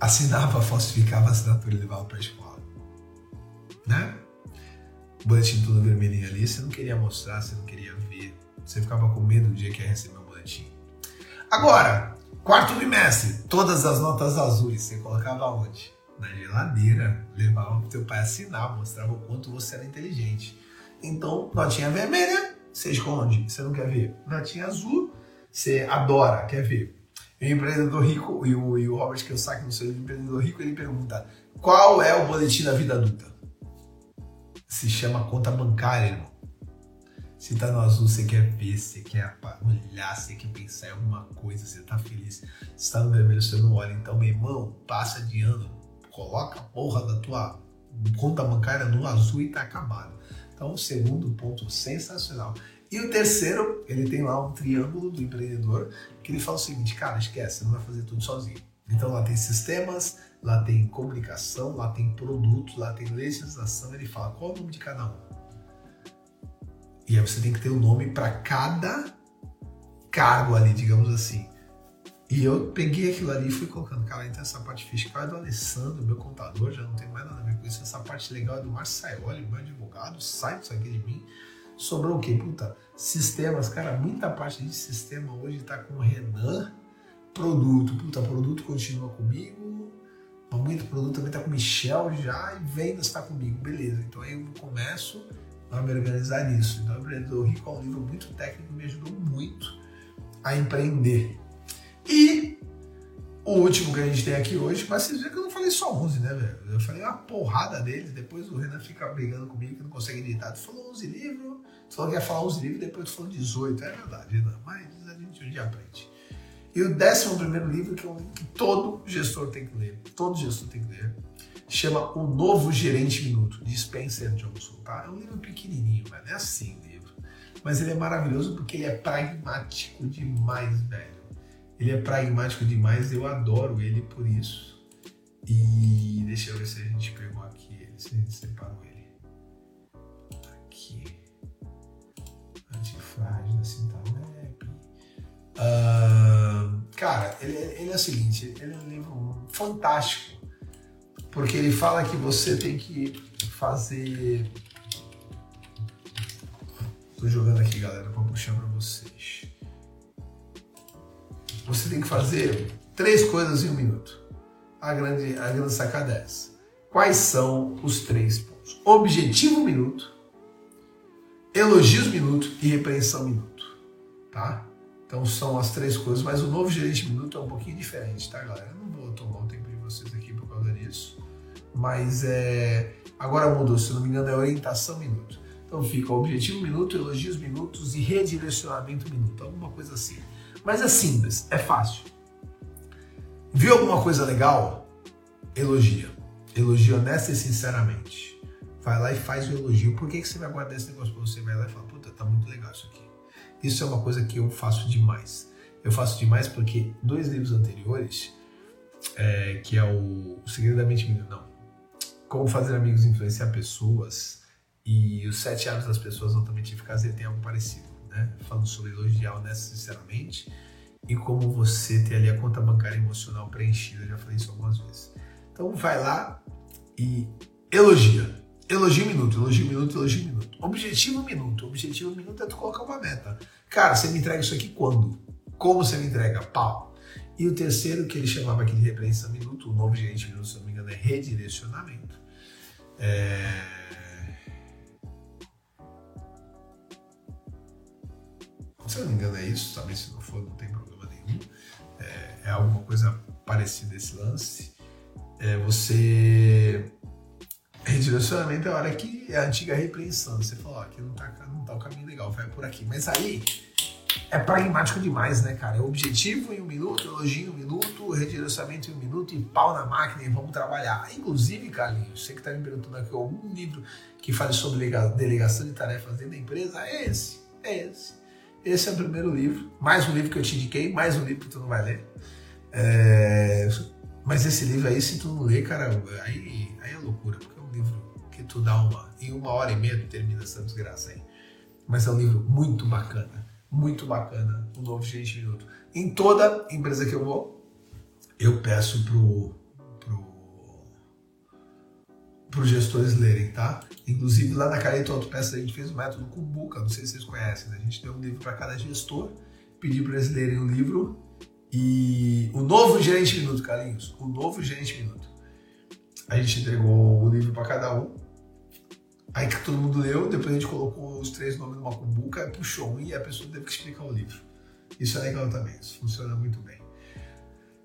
assinava, falsificava a assinatura e levava para a escola? Né? O boletim todo vermelhinho ali, você não queria mostrar, você não queria ver você ficava com medo do dia que ia receber o boletim. Agora, quarto bimestre, todas as notas azuis, você colocava onde? Na geladeira, levava pro teu pai assinar, mostrava o quanto você era inteligente. Então, notinha vermelha, você esconde, você não quer ver. Notinha azul, você adora, quer ver. E o empreendedor rico, e o, e o Robert Kiyosaki, no seu empreendedor rico, ele pergunta: qual é o boletim da vida adulta? Se chama conta bancária, irmão. Se tá no azul, você quer ver, você quer olhar, você quer pensar em alguma coisa, você tá feliz. Se tá no vermelho, você não olha. Então, meu irmão, passa de ano, coloca a porra da tua conta bancária no azul e tá acabado. Então, o segundo ponto sensacional. E o terceiro, ele tem lá um triângulo do empreendedor que ele fala o seguinte, cara, esquece, você não vai fazer tudo sozinho. Então lá tem sistemas, lá tem comunicação, lá tem produtos, lá tem legislação. Ele fala qual é o nome de cada um. E aí você tem que ter um nome para cada cargo ali, digamos assim. E eu peguei aquilo ali e fui colocando, cara, então essa parte fiscal é do Alessandro, meu contador, já não tem mais nada a ver com isso. Essa parte legal é do Marçaioli, meu advogado, sai disso aqui de mim. Sobrou o quê? Puta, sistemas, cara, muita parte de sistema hoje tá com o Renan. Produto, puta, produto continua comigo. Muito produto também tá com o Michel já e vendas tá comigo, beleza. Então aí eu começo a me organizar nisso. Então, Empreendedor Rico é um livro muito técnico, me ajudou muito a empreender. E o último que a gente tem aqui hoje, mas vocês viram que eu não falei só 11, né, velho? Eu falei uma porrada deles, depois o Renan fica brigando comigo que não consegue editar. Tu falou 11 livros, tu falou que ia falar 11 livros, depois tu falou 18. É verdade, Renan, mas a gente um dia aprende. E o décimo primeiro livro, que é um livro que todo gestor tem que ler, todo gestor tem que ler, chama O Novo Gerente Minuto, de Spencer Johnson. Tá? É um livro pequenininho, velho. É assim o livro. Mas ele é maravilhoso porque ele é pragmático demais, velho. Ele é pragmático demais, eu adoro ele por isso. E deixa eu ver se a gente pegou aqui, se a gente separou ele. Aqui. Antifrágil da Cintalep. Uh, cara, ele, ele é o seguinte, ele é um livro fantástico porque ele fala que você tem que fazer. Tô jogando aqui, galera, para puxar para vocês. Você tem que fazer três coisas em um minuto. A grande, a grande sacada é essa. Quais são os três pontos? Objetivo minuto, elogios minuto e repreensão minuto. Tá? Então são as três coisas, mas o novo gerente minuto é um pouquinho diferente, tá, galera? Mas é. Agora mudou, se não me engano, é orientação minuto. Então fica objetivo minuto, elogios minutos e redirecionamento minuto, alguma coisa assim. Mas é simples, é fácil. Viu alguma coisa legal? Elogia. Elogia honesta e sinceramente. Vai lá e faz o elogio. Por que, que você vai guardar esse negócio pra você? Vai lá e fala, puta, tá muito legal isso aqui. Isso é uma coisa que eu faço demais. Eu faço demais porque dois livros anteriores, é, que é o Segredo da Mente Milionária, não, Como Fazer Amigos Influenciar Pessoas e Os Sete Hábitos das Pessoas Altamente Eficazes, tem algo parecido, né? Falando sobre elogiar honesta sinceramente e como você ter ali a conta bancária emocional preenchida. Eu já falei isso algumas vezes. Então vai lá e elogia. Elogio minuto, elogio minuto, elogio minuto. Objetivo minuto. Objetivo minuto é tu colocar uma meta. Cara, você me entrega isso aqui quando? Como você me entrega? Pau. E o terceiro, que ele chamava aqui de repreensão minuto, o novo gerente minuto, se não me engano, é redirecionamento. É... Se eu não me engano é isso, também se não for, não tem problema nenhum. É, é alguma coisa parecida esse lance. É você Redirecionamento é a hora que é a antiga repreensão. Você falou, ó, aqui não tá, não tá o caminho legal, vai por aqui. Mas aí é pragmático demais, né, cara? É objetivo em um minuto, elogio em um minuto, redirecionamento em um minuto e pau na máquina e vamos trabalhar. Inclusive, Carlinhos, você que tá me perguntando aqui algum livro que fale sobre delegação de tarefas dentro da empresa, é esse, é esse. Esse é o primeiro livro, mais um livro que eu te indiquei, mais um livro que tu não vai ler. É... Mas esse livro aí, se tu não ler, cara, aí, aí é loucura livro que tu dá uma. Em uma hora e meia tu termina essa desgraça aí. Mas é um livro muito bacana. Muito bacana. O Novo Gente Minuto. Em toda empresa que eu vou, eu peço pro, pro, pro gestores lerem, tá? Inclusive lá na Careto Autopeça a gente fez o método Kumbuka, não sei se vocês conhecem, né? A gente deu um livro para cada gestor, pediu para eles lerem o livro e o novo gerente minuto, Carlinhos, o novo gerente minuto. A gente entregou o livro para cada um. Aí que todo mundo leu, depois a gente colocou os três nomes numa cumbuca, puxou um e a pessoa teve que explicar o livro. Isso é legal também, isso funciona muito bem.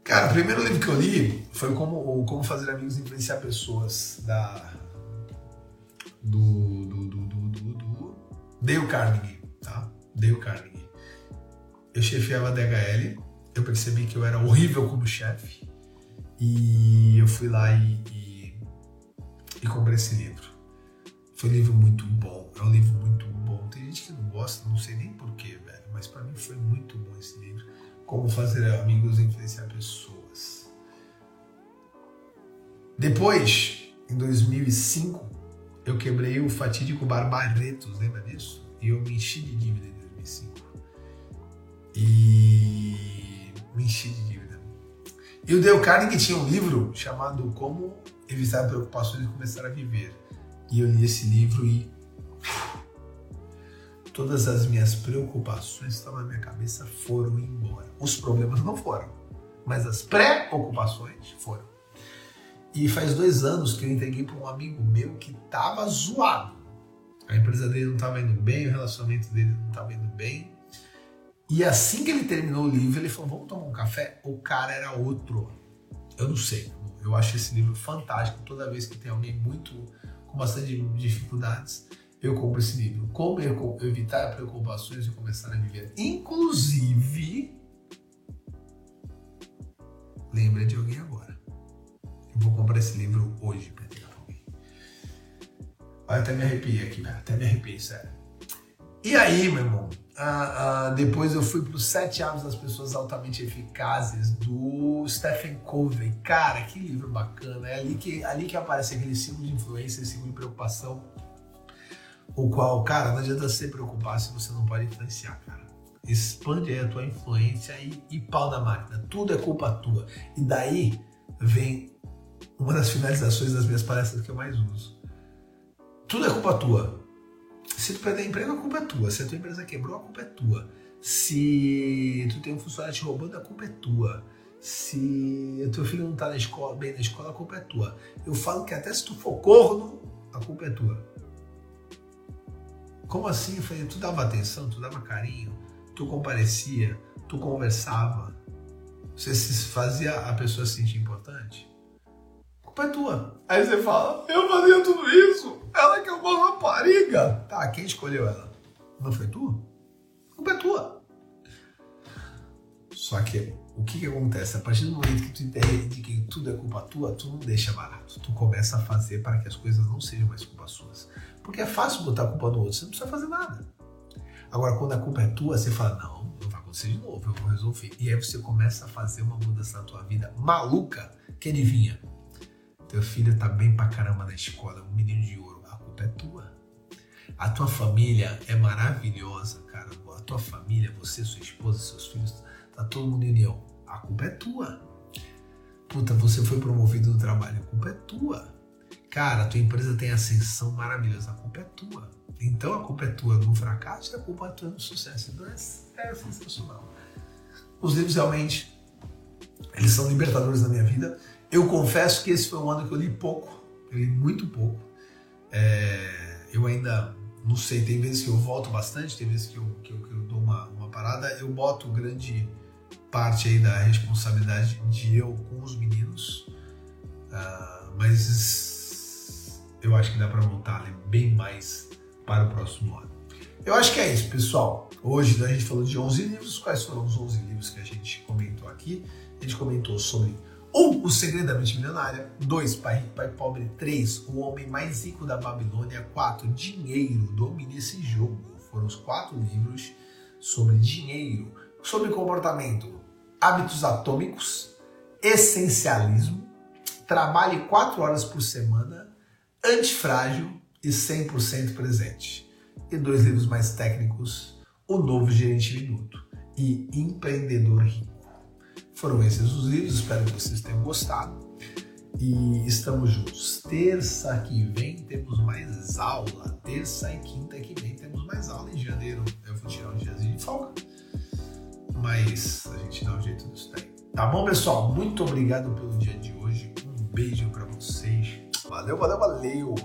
Cara, o primeiro livro que eu li foi Como, como Fazer Amigos e Influenciar Pessoas, da, do, do, do, do, do, do Dale Carnegie, tá? Dale Carnegie. Eu chefiava a DHL, eu percebi que eu era horrível como chefe, e eu fui lá e, e e comprei esse livro. Foi um livro muito bom, é um livro muito bom. Tem gente que não gosta, não sei nem porquê, velho, mas para mim foi muito bom esse livro. Como fazer amigos e influenciar pessoas. Depois, em 2005, eu quebrei o fatídico Bar Barretos, lembra disso? E eu me enchi de dívida em 2005. E me enchi de dívida. E o Dale Carnegie tinha um livro chamado Como evitar preocupações e começar a viver. E eu li esse livro e todas as minhas preocupações que estavam na minha cabeça foram embora. Os problemas não foram, mas as preocupações foram. E faz dois anos que eu entreguei para um amigo meu que estava zoado. A empresa dele não estava indo bem, o relacionamento dele não estava indo bem. E assim que ele terminou o livro, ele falou: Vamos tomar um café? O cara era outro. Eu não sei. Eu acho esse livro fantástico. Toda vez que tem alguém muito com bastante dificuldades, eu compro esse livro. Como evitar preocupações e começar a viver. Inclusive, lembra de alguém agora. Eu vou comprar esse livro hoje para entregar para alguém. Olha, até me arrepiei aqui, até me arrepiei, sério. E aí, meu irmão, Uh, uh, depois eu fui para os Sete Hábitos das Pessoas Altamente Eficazes do Stephen Covey. Cara, que livro bacana. É ali que, ali que aparece aquele símbolo de influência, esse símbolo de preocupação. O qual, cara, não adianta se preocupar se você não pode influenciar, cara. Expande aí a tua influência e, e pau na máquina. Tudo é culpa tua. E daí vem uma das finalizações das minhas palestras que eu mais uso. Tudo é culpa tua se tu perder emprego, a culpa é tua. Se a tua empresa quebrou, a culpa é tua. Se tu tem um funcionário te roubando, a culpa é tua. Se o teu filho não está na escola, bem na escola, a culpa é tua. Eu falo que até se tu for corno, a culpa é tua. Como assim? Eu falei, tu dava atenção, tu dava carinho, tu comparecia, Tu conversava? Você fazia a pessoa se sentir importante? Culpa é tua. Aí você fala, eu fazia tudo isso. Ela que é uma rapariga. Tá, quem escolheu ela? Não foi tu? A culpa é tua. Só que o que, que acontece? A partir do momento que tu entende que tudo é culpa tua, tu não deixa barato. Tu começa a fazer para que as coisas não sejam mais culpa suas. Porque é fácil botar a culpa no outro, você não precisa fazer nada. Agora, quando a culpa é tua, você fala, não, não vai acontecer de novo, eu vou resolver. E aí você começa a fazer uma mudança na tua vida maluca que adivinha. Teu filho tá bem pra caramba na escola, um menino de ouro. A culpa é tua. A tua família é maravilhosa, cara. A tua família, você, sua esposa, seus filhos, tá todo mundo em união. A culpa é tua. Puta, você foi promovido no trabalho, a culpa é tua. Cara, a tua empresa tem ascensão maravilhosa, a culpa é tua. Então a culpa é tua no fracasso e a culpa é tua no sucesso. Então é, é sensacional. Os livros realmente, eles são libertadores na minha vida. Eu confesso que esse foi um ano que eu li pouco, eu li muito pouco. É, eu ainda não sei, tem vezes que eu volto bastante, tem vezes que eu, que eu, que eu dou uma, uma parada. Eu boto grande parte aí da responsabilidade de eu com os meninos, uh, mas eu acho que dá para voltar né, bem mais para o próximo ano. Eu acho que é isso, pessoal. Hoje a gente falou de 11 livros. Quais foram os 11 livros que a gente comentou aqui? Gente comentou sobre 1. Um, o Segredo da Mente Milionária. 2. Pai Rico, Pai Pobre. 3. O Homem Mais Rico da Babilônia. 4. Dinheiro, Domine esse Jogo. Foram os quatro livros sobre dinheiro, sobre comportamento, hábitos atômicos, essencialismo, trabalhe 4 horas por semana, antifrágil e 100% presente. E dois livros mais técnicos, O Novo Gerente Minuto e Empreendedor Rico. Foram esses os livros, espero que vocês tenham gostado. E estamos juntos. Terça que vem temos mais aula. Terça e quinta que vem temos mais aula. Em janeiro eu vou tirar um diazinho de folga. Mas a gente dá um jeito disso daí. Tá bom, pessoal? Muito obrigado pelo dia de hoje. Um beijo para vocês. Valeu, valeu, valeu!